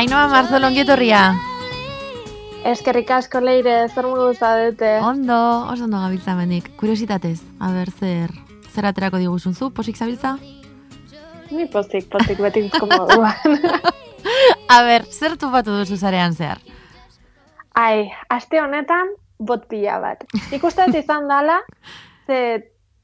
Ainoa Marzo longietorria. Eskerrik asko leire, zer modu zaudete? Ondo, oso ondo gabiltza menik. Kuriositatez, a ber, zer, zer aterako diguzun zu, posik zabiltza? Ni pozik, pozik, beti komoduan. a ber, zer tupatu duzu zarean zehar? Ai, aste honetan, bot pila bat. Ikustat izan dala, ze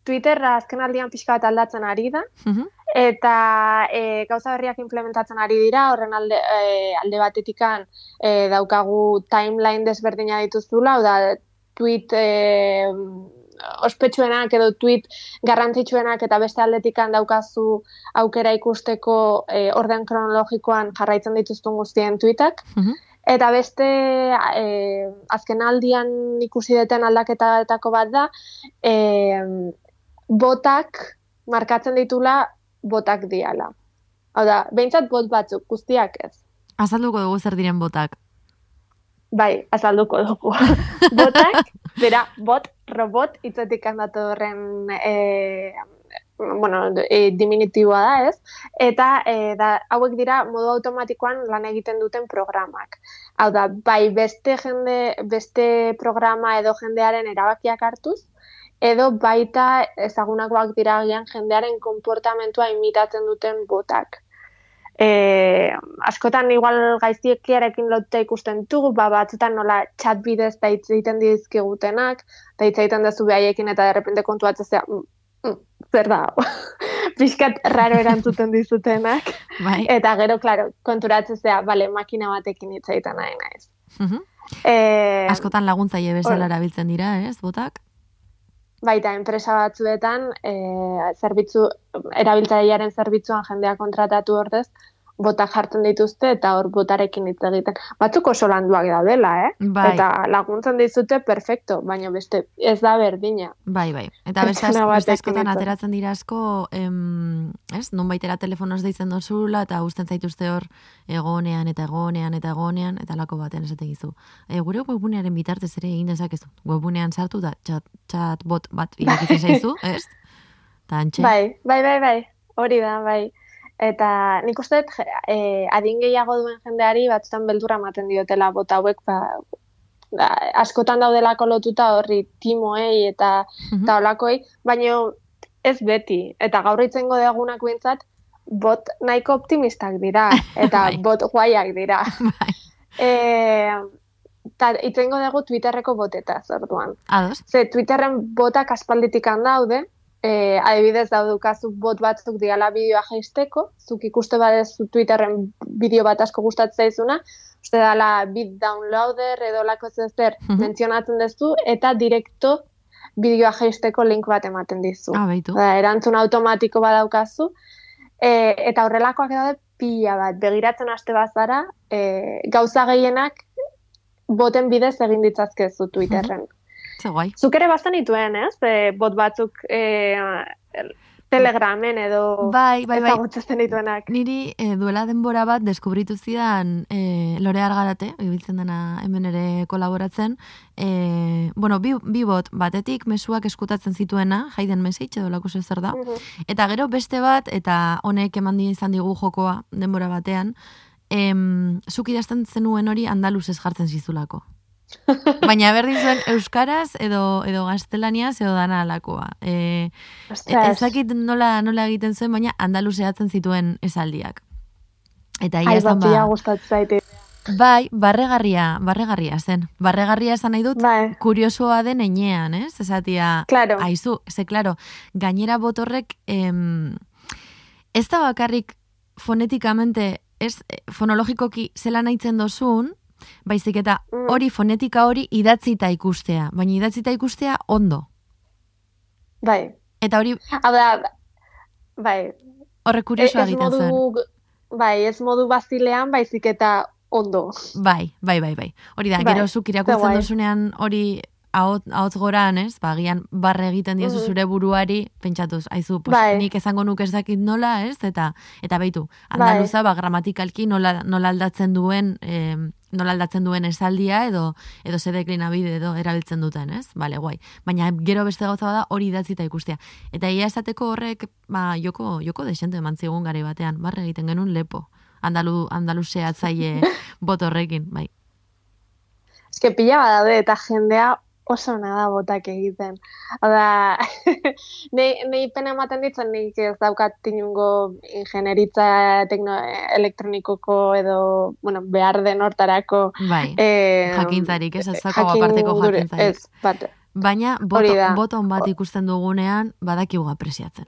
Twitterra azken aldian pixka bat aldatzen ari da, Mhm. Eta e, gauza berriak implementatzen ari dira, horren alde, e, alde batetikan e, daukagu timeline desberdina dituzula, da, tweet e, ospetsuenak edo tweet garrantzitsuenak eta beste aldetikan daukazu aukera ikusteko e, orden kronologikoan jarraitzen dituztun guztien tweetak. Mhm. Eta beste e, azken aldian ikusi deten aldaketaetako bat da, e, botak markatzen ditula botak diala. Hau da, behintzat bot batzuk, guztiak ez. Azalduko dugu zer diren botak. Bai, azalduko dugu. botak, bera, bot, robot, hitzetik handatu horren e, bueno, e, diminutiboa da, ez? Eta e, da, hauek dira modu automatikoan lan egiten duten programak. Hau da, bai beste jende, beste programa edo jendearen erabakiak hartuz, edo baita ezagunakoak dira agian jendearen konportamentua imitatzen duten botak. E, askotan igual gaiztiekiarekin lotuta ikusten dugu, ba, batzutan nola chat bidez da hitz egiten dizkigutenak, da hitz egiten dezu behaiekin eta derrepente kontuatzea, mm, mm, zer da, hau?" pixkat raro erantzuten dizutenak, Bai. eta gero, klaro, konturatzea, bale, makina batekin hitz egiten nahi naiz. Mhm. E, Askotan laguntzaile bezala erabiltzen dira, ez, botak? Baita enpresa batzuetan e, zerbitzu erabiltzailearen zerbitzuan jendea kontratatu ordez bota jartzen dituzte eta hor botarekin hitz egiten. Batzuk oso landuak daudela, eh? Bai. Eta laguntzen dizute perfecto, baina beste ez da berdina. Bai, bai. Eta beste, askotan ateratzen dira asko, em, ez, non baitera telefonoz deitzen dozula, eta usten zaituzte hor egonean, eta egonean, eta egonean, eta lako batean esate gizu. E, gure webgunearen bitartez ere egin dezakezu. Webgunean sartu da, chat, chatbot bat irekitzen zaizu, ez? Ta antxe. Bai, bai, bai, bai. Hori da, bai. Eta nik uste dut, eh, adin gehiago duen jendeari batzutan beldurra ematen diotela bota hauek, ba, askotan daudelako lotuta horri timoei eta Mhm. eta olakoei, baina ez beti. Eta gaur itzengo degunak behintzat, bot nahiko optimistak dira, eta Bai. bot guaiak dira. Bai. E, ta itzengo dugu Twitterreko botetaz, orduan. Ados? Ze Twitterren botak aspalditik daude, e, adibidez daudukazu bot batzuk diala bideoa jaisteko, zuk ikuste badezu Twitterren bideo bat asko gustatzen zaizuna, uste dala bit downloader edo lako zer Mhm. mentzionatzen duzu, eta direkto bideoa jaisteko link bat ematen dizu. Ah, baitu. Da, erantzun automatiko badaukazu, e, eta horrelakoak daude pila bat, begiratzen haste bazara, e, gauza gehienak boten bidez egin ditzazkezu Twitterren. Ze guai. Zuk ere bastan dituen, ez? E, bot batzuk e, telegramen edo Bai, bai, bai. dituenak. Niri eh, duela denbora bat deskubritu zidan eh, Lore Argarate, ibiltzen dena hemen ere kolaboratzen, eh, bueno, bi, bi bot, batetik mesuak eskutatzen zituena, jaiden message edo lako zer da, Mhm. eta gero beste bat, eta honek eman izan digu jokoa denbora batean, em, zuk idazten zenuen hori andaluzez jartzen zizulako. Baina berdin zuen euskaraz edo edo gaztelaniaz edo dana alakoa. E, Ostras. ez dakit nola, nola egiten zuen, baina andaluzeatzen zituen esaldiak. Eta ia esan pila ba, gustatzen zaite. bai, barregarria, barregarria zen. Barregarria esan nahi dut, Bai, kuriosoa den enean, ez? Esatia, claro. aizu, ze, claro, gainera botorrek, em, ez da bakarrik fonetikamente, ez, eh, fonologikoki zela nahitzen dozun, baizik eta Mm. hori fonetika hori idatzita ikustea, baina idatzita ikustea ondo. Bai. Eta hori Hau da, bai, horre kuriosoa ez egiten modu, bai, ez modu bazilean, baizik eta ondo. Bai, bai, bai, bai. Hori da, Bai, gero zuk ze irakurtzen guai. dozunean hori ahot, ahotz goran, ez? Ba, agian barre egiten diozu Mhm. zure buruari, pentsatuz, aizu, pues, Bai. nik esango nuke ez dakit nola, ez? Eta eta beitu, andaluza, ba, gramatikalki nola, nola aldatzen duen, eh, nola aldatzen duen esaldia edo edo ze deklinabide edo erabiltzen duten, ez? Bale, guai. Baina gero beste gauza bada hori idatzita ikustea. Eta ia esateko horrek, ba, joko, joko desente eman zigun gari batean, barre egiten genuen lepo. Andalu, Andaluzea atzaie bot horrekin, bai. Ez que pila badaude eta jendea oso ona da botak egiten. Hau da, nei, nei pena ematen ditzen nik ez daukat inungo ingenieritza tekno, elektronikoko edo, bueno, behar den hortarako. Bai, eh, jakintzarik, ez ez zako jakin aparteko jakintzarik. Ez, bat, Baina boto, boton bat ikusten dugunean badakigu apresiatzen.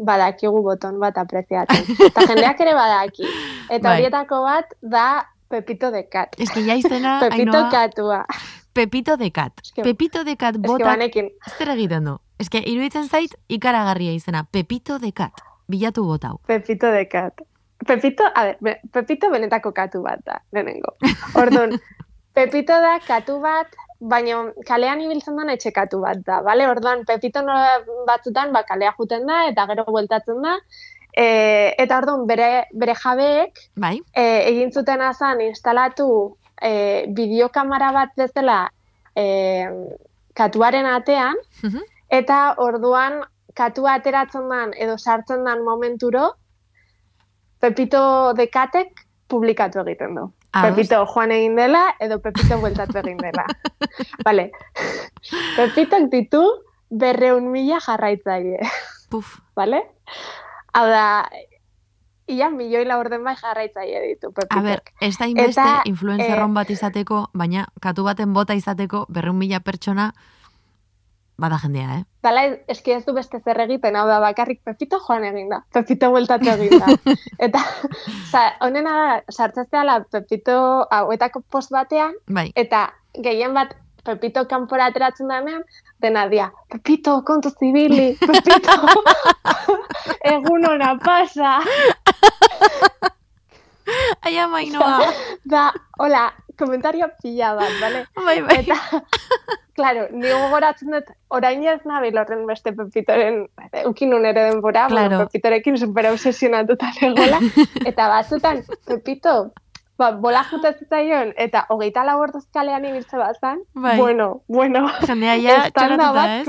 badakigu boton bat apreziatzen. Eta jendeak ere badaki. Eta Bai. horietako bat da Pepito de Cat. Ez que ja izena, Pepito Ainhoa, katua. Pepito de Cat. que- Pepito de botak banekin. zer egiten du? Que iruditzen zait ikaragarria izena. Pepito de Cat. Bilatu bot hau. Pepito de Cat. Pepito, a ver, Pepito benetako katu bat da, lehenengo. Orduan, Pepito da katu bat, baina kalean ibiltzen den etxe katu bat da, bale? Orduan, Pepito nola batzutan, ba, kalea juten da, eta gero bueltatzen da, e, eta orduan, bere, bere jabeek, Bai? e, egin zuten azan instalatu e, bideokamara bat bezala e, katuaren atean, Mhm. eta orduan katua ateratzen dan edo sartzen dan momenturo, Pepito dekatek publikatu egiten du. Ados. Pepito joan egin dela edo Pepito bueltatu egin dela. vale. Pepitok ditu berreun mila jarraitzaile. Puf. vale? Hau da, ia milioi laurden bai jarraitzaile ditu Pepitok. A ber, ez da inbeste Eta, influenzerron eh, bat izateko, baina katu baten bota izateko berreun mila pertsona bada jendea, eh? Dala, eski ez du beste zer egiten, hau da, bakarrik Pepito joan egin da, Pepito bueltatu egin da. Eta, sa, honena da, sartzezteala Pepito hauetako post batean, Bai. eta gehien bat Pepito kanpora ateratzen denean, dena dia, Pepito, kontu zibili, Pepito, egun ona pasa, Ai, amainoa. da, hola, komentario pila bat, bale? bai, bai. Eta, claro, ni gogoratzen dut, orain ez nabil horren beste Pepitoren, ukin ere denbora, Claro. bueno, Pepitorekin super obsesionatuta negola, eta batzutan, Pepito, ba, bola jute zitzaion, eta hogeita lau orduz kalean ibiltze bazan, Bai. bueno, bueno, Jendea ja estanda bat ez?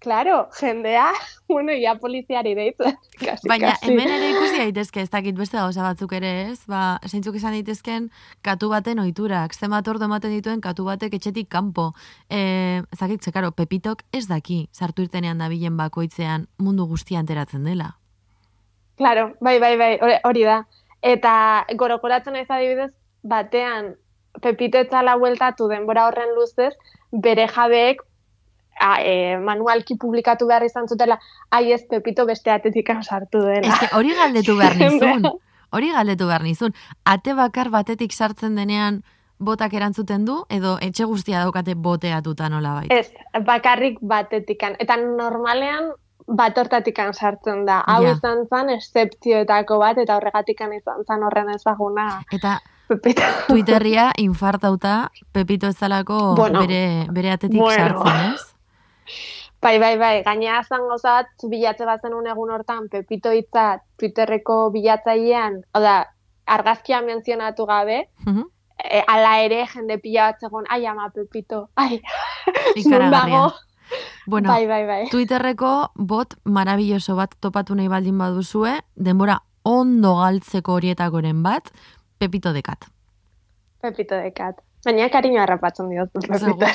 Claro, jendea, bueno, ja poliziari deitzen, kasi, Baina kasi. hemen ere ikusi daitezke, ez dakit beste gauza batzuk ere, ez? Ba, zeintzuk izan daitezken katu baten ohiturak, zenbat ordu ematen dituen katu batek etxetik kanpo. Eh, ez dakit, ze, karo, Pepitok ez daki sartu irtenean dabilen bakoitzean mundu guztia enteratzen dela. Claro, bai, bai, bai, hori- da. Eta gorokoratzen naiz adibidez, batean Pepito etzala bueltatu denbora horren luzez, bere jabeek a, e, manualki publikatu behar izan zutela, ai ez Pepito beste atetik sartu dela. Ez hori galdetu behar nizun. Hori galdetu behar nizun. Ate bakar batetik sartzen denean botak erantzuten du, edo etxe guztia daukate boteatuta nola bai. Ez, bakarrik batetikan. Eta normalean bat hortatikan sartzen da. Hau Ja. izan zen excepzioetako bat, eta horregatikan izan zen horren ezaguna Eta Pepito. Twitterria infartauta Pepito ez dalako Bueno. bere, bere atetik Bueno. sartzen, ez? Bai, bai, bai, gainera zan bat, zu bilatze bazen un egun hortan, Pepito hitza Twitterreko bilatzailean, hau da, argazkia menzionatu gabe, Mhm. e, ala ere jende pila bat zegoen, ai ama Pepito, ai, dago, Bueno, bai, bai, bai. Twitterreko bot marabilloso bat topatu nahi baldin baduzue, denbora ondo galtzeko horietakoren bat, Pepito dekat. Pepito dekat. Baina kariño harrapatzen. Seguro.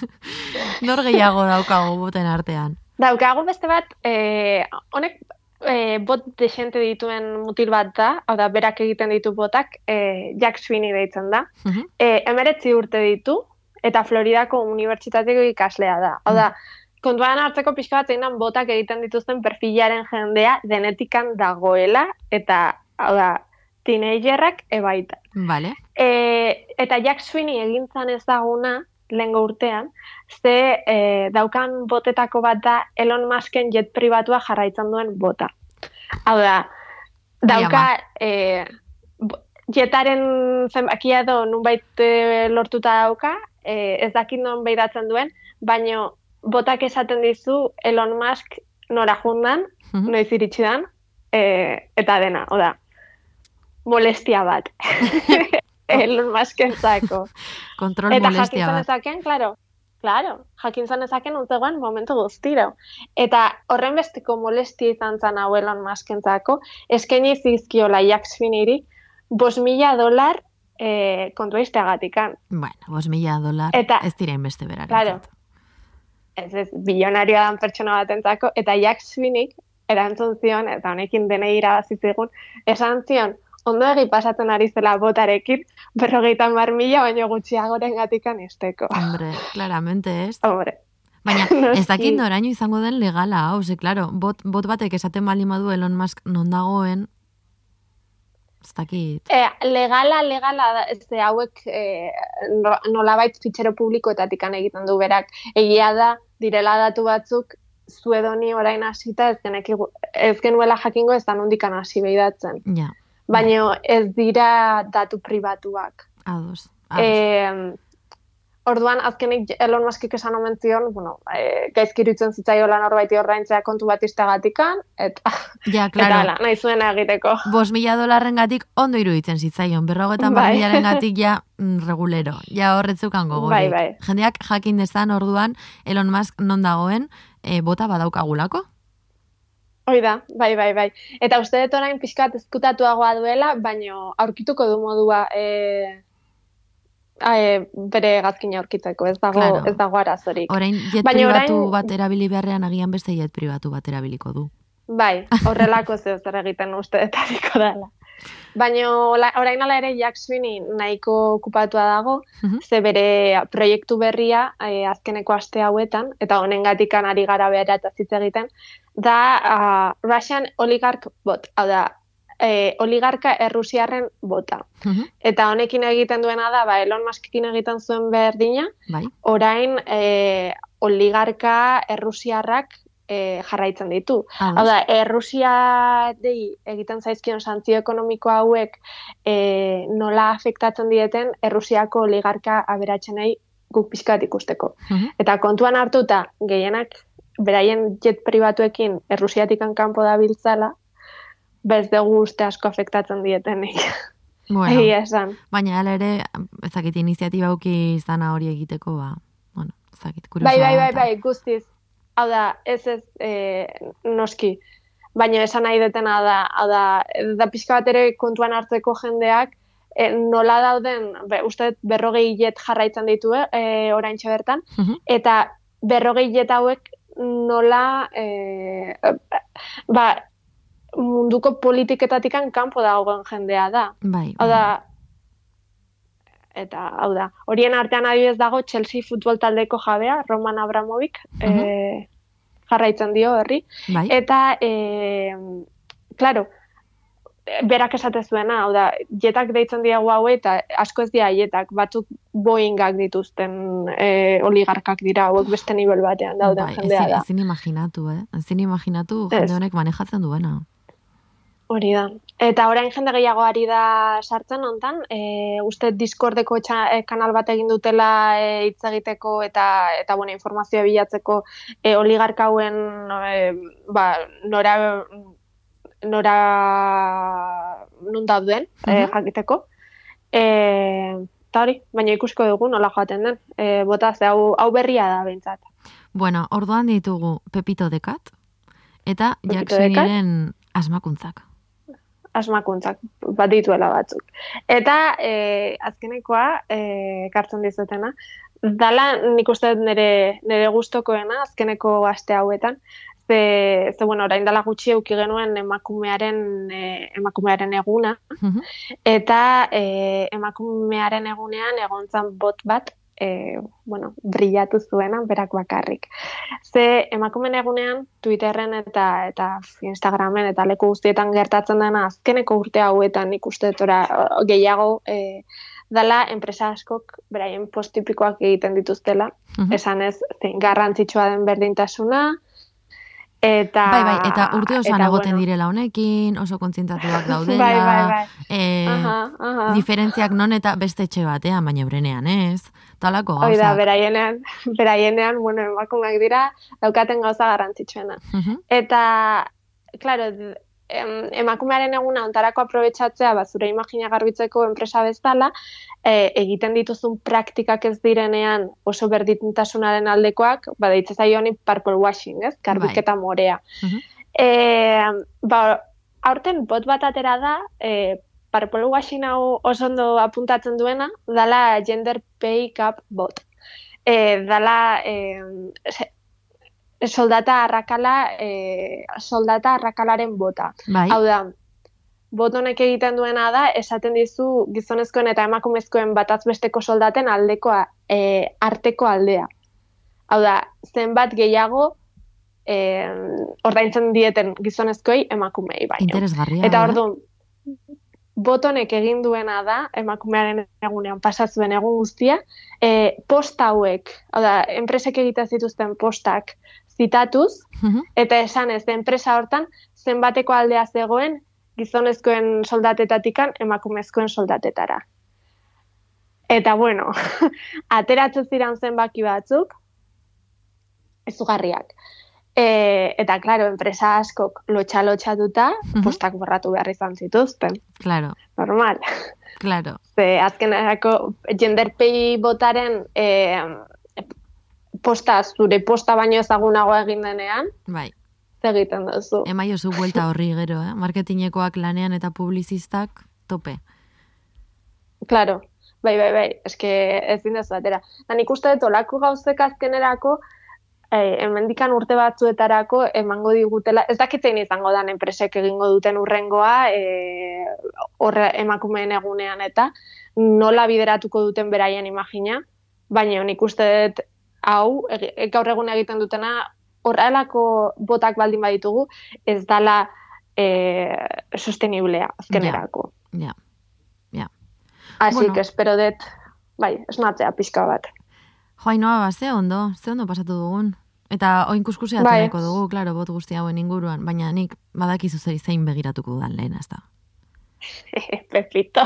Nor gehiago daukago boten artean. Daukagu beste bat, eh, honek eh, bot desente dituen mutil bat da, hau da, berak egiten ditu botak, eh, Jack Sweeney deitzen da. Mhm. E, emeretzi urte ditu, eta Floridako unibertsitateko ikaslea da. Hau da, kontuan hartzeko pixka bat zein botak egiten dituzten perfilaren jendea denetikan dagoela, eta, hau da, teenagerrak ebaita. Vale. E, eta Jack Sweeney egintzan ezaguna, lehengo urtean, ze e, daukan botetako bat da Elon Musken jet pribatua jarraitzen duen bota. Hau da, dauka e, jetaren zenbakia edo nunbait e, lortuta dauka, e, ez dakit non behiratzen duen, baino botak esaten dizu Elon Musk nora jundan, Mhm. noiz iritsi dan, e, eta dena, oda, molestia bat. Elon Muskentzako. Kontrol Eta molestia jakitzen bat. ezaken, claro, Claro, jakin zanezaken utzegoen momentu guztiro. Eta horren besteko molestia izan zan hau Elon Muskentzako, eskaini zizkiola Jax Finiri, bos mila dolar eh, kontua izteagatikan. Bueno, bos mila dolar Eta- ez dira inbeste berak. Claro. Ez ez, bilionarioa dan pertsona batentzako, eta Jax Finik erantzun zion, eta honekin denei irabazizigun, esan zion, ondo egi pasatzen ari zela botarekin, berrogeita mar mila, baino gutxiagoren gatikan izteko. Hombre, claramente ez. Hombre, Baina, ez dakit noraino izango den legala, hau, ze, claro, bot, bot batek esaten bali madu Elon Musk non dagoen, ez dakit. E, legala, legala, ez de hauek e, no- nolabait fitxero publikoetatik egiten du berak. Egia da, direla datu batzuk, zuedoni orain hasita ez, genekigu, ez genuela jakingo ez da nondikan hasi behidatzen. Ja, Baina ez dira datu pribatuak. ados. ados. E, orduan, azkenik Elon Muskik esan omen zion, bueno, e, gaizkirutzen zitzaiola norbaiti ordaintzea kontu bat iztegatikan, eta, ja, eta claro. ala, nahi zuena egiteko. Bos mila dolarren gatik ondo iruditzen zitzaion, berrogetan Bai. milaren gatik ja mm, regulero, ja horretzukan gogorik. Bai, bai. Jendeak jakin dezan orduan Elon Musk non dagoen, e, bota badaukagulako? Hoi da, bai, bai, bai. Eta uste dut orain pixkat ezkutatuagoa duela, baino aurkituko du modua e, a, e, bere gazkina aurkitzeko, ez dago, Claro. ez dago arazorik. Orain jet Baina pribatu orain- bat erabili beharrean agian beste jet pribatu bat erabiliko du. Bai, horrelako zeo zer egiten uste detariko dela. Baina orain ala ere Jack Sweeney nahiko okupatua dago, Mhm. ze bere proiektu berria e, azkeneko aste hauetan, eta honengatikan ari gara behar eta zitze egiten, da uh, Russian Oligarch Bot, hau da, e, oligarka errusiarren bota. Mhm. Eta honekin egiten duena da, ba, Elon Muskekin egiten zuen berdina, Bai, orain e, oligarka errusiarrak e, jarraitzen ditu. Hau ados. da, Errusia dei egiten zaizkion santzio ekonomiko hauek e, nola afektatzen dieten Errusiako oligarka aberatzenei guk pixkat ikusteko. Mhm. Eta kontuan hartuta gehienak beraien jet pribatuekin Errusiatikan kanpo dabiltzala, bez dugu uste asko afektatzen dietenik. Bueno, Egia esan. baina hala ere, ez dakit iniziatiba auki izana hori egiteko, ba, bueno, ez dakit, Bai, kuriosoa bai, bai, eta- bai, guztiz. Hau da, ez ez e, noski. Baina esan nahi detena da, hau da, da pixka bat ere kontuan hartzeko jendeak, e, nola dauden, be, uste berrogei jet jarraitzen ditu, e, orain bertan, Mhm. eta berrogei jet hauek nola, e, ba, munduko politiketatikan kanpo dagoen jendea da. Bai, Hau bai. da, eta hau da, horien artean adibidez dago Chelsea futbol taldeko jabea, Roman Abramovic, e, jarraitzen dio herri, bai, eta, e, claro, berak esate zuena, hau da, jetak deitzen diago hau eta asko ez dira jetak, batzuk Boeingak dituzten e, oligarkak dira, hauek beste nivel batean dauden bai, jendea da. ezin imaginatu, eh? Ezin imaginatu jende honek manejatzen duena. Hori da. Eta orain jende gehiago ari da sartzen hontan, e, uste Discordeko txa, e, kanal bat egin dutela e, hitz egiteko eta eta bueno, informazioa bilatzeko e, oligarka hauen e, ba, nora nora nun dauden e, Mhm. jakiteko. E, eta hori, baina ikusiko dugu nola joaten den. E, bota, ze hau, hau berria da behintzat. Bueno, orduan ditugu Pepito Dekat eta Jacksoniren asmakuntzak. Asmakuntzak bat dituela batzuk. Eta e, azkenekoa, e, kartzen dizutena, dala nik uste nire, nire gustokoena azkeneko aste hauetan, ze, ze bueno, orain dala gutxi euki genuen emakumearen, e, emakumearen eguna, Mhm. eta e, emakumearen egunean egontzan bot bat, e, bueno, brillatu zuena, berak bakarrik. Ze emakumen egunean Twitterren eta eta Instagramen eta leku guztietan gertatzen dena azkeneko urte hauetan nik uste dut ora, o, gehiago e, dala enpresa askok beraien post tipikoak egiten dituztela, Mhm. esan ez zein garrantzitsua den berdintasuna, eta... Bai, bai, eta urte osoan eta, egoten bueno, direla honekin, oso kontzientatuak daudela, Bai, bai, bai. eh, Aha, aha. diferentziak non eta beste etxe batean, baina eurenean ez. Talako Hoi da, gauzak. beraienean, beraienean, bueno, emakumeak dira, daukaten gauza garrantzitsuena. Mhm. Eta, claro, em, emakumearen eguna ontarako aprobetsatzea, ba, zure imagina garbitzeko enpresa bezala, e, egiten dituzun praktikak ez direnean oso berdintasunaren aldekoak, ba, deitze zaio honi purple washing, ez? Garbiketa morea. Mhm. E, ba, aurten bot bat atera da, e, purple washing hau oso ondo apuntatzen duena, dala gender pay gap bot. E, dala e, soldata arrakala, e, soldata arrakalaren bota. Bai, Hau da, bot honek egiten duena da, esaten dizu gizonezkoen eta emakumezkoen bataz besteko soldaten aldekoa, e, arteko aldea. Hau da, zenbat gehiago e, ordaintzen dieten gizonezkoei emakumei baino. interesgarria. Eta orduan, botonek egin duena da, emakumearen egunean pasatzuen egun guztia, e, posta hauek, hau da, enpresek egiten zituzten postak zitatuz, Mhm. eta esan ez, enpresa hortan zenbateko aldea zegoen gizonezkoen soldatetatikan emakumezkoen soldatetara. Eta bueno, ateratzen ziren zenbaki batzuk, izugarriak. E, eta, klaro, enpresa askok lotxa-lotxatuta, Mhm. postak borratu behar izan zituzten. Claro, Normal. claro. Ze azkenerako gender pay botaren e, posta, zure posta baino ezagunagoa egin denean, Bai, egiten duzu. emaio zu buelta horri gero, eh? Marketingekoak lanean eta publizistak tope. Claro, bai, bai, bai, eske ezin dezu atera. Da nik uste dut olako gauzek azkenerako, eh, hemendikan urte batzuetarako emango digutela, ez dakitzein izango dan enpresek egingo duten urrengoa, eh, horre emakumeen egunean eta nola bideratuko duten beraien imagina, baina nik uste dut hau, e, gaur egun egiten dutena, horrelako botak baldin baditugu, ez dala eh, sosteniblea azkenerako. Ja, ja. Así Bueno. que espero dut, bai, esnatzea pixka bat. Joainoa, ba, ze ondo, ze ondo pasatu dugun. Eta oin kuskusia Bai. dugu, klaro, bot guzti hauen inguruan, baina nik badakizu zei zein begiratuko dudan lehen, ez da. Pepito.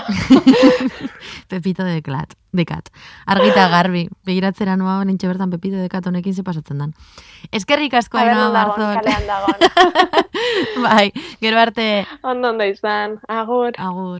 Pepito de Kat, de Kat. Argita garbi, begiratzera noa nintxe bertan Pepito de Kat honekin ze pasatzen dan. Eskerrik asko kalean dagon. bai, gero arte, Ondo ondo izan. Agur. agur.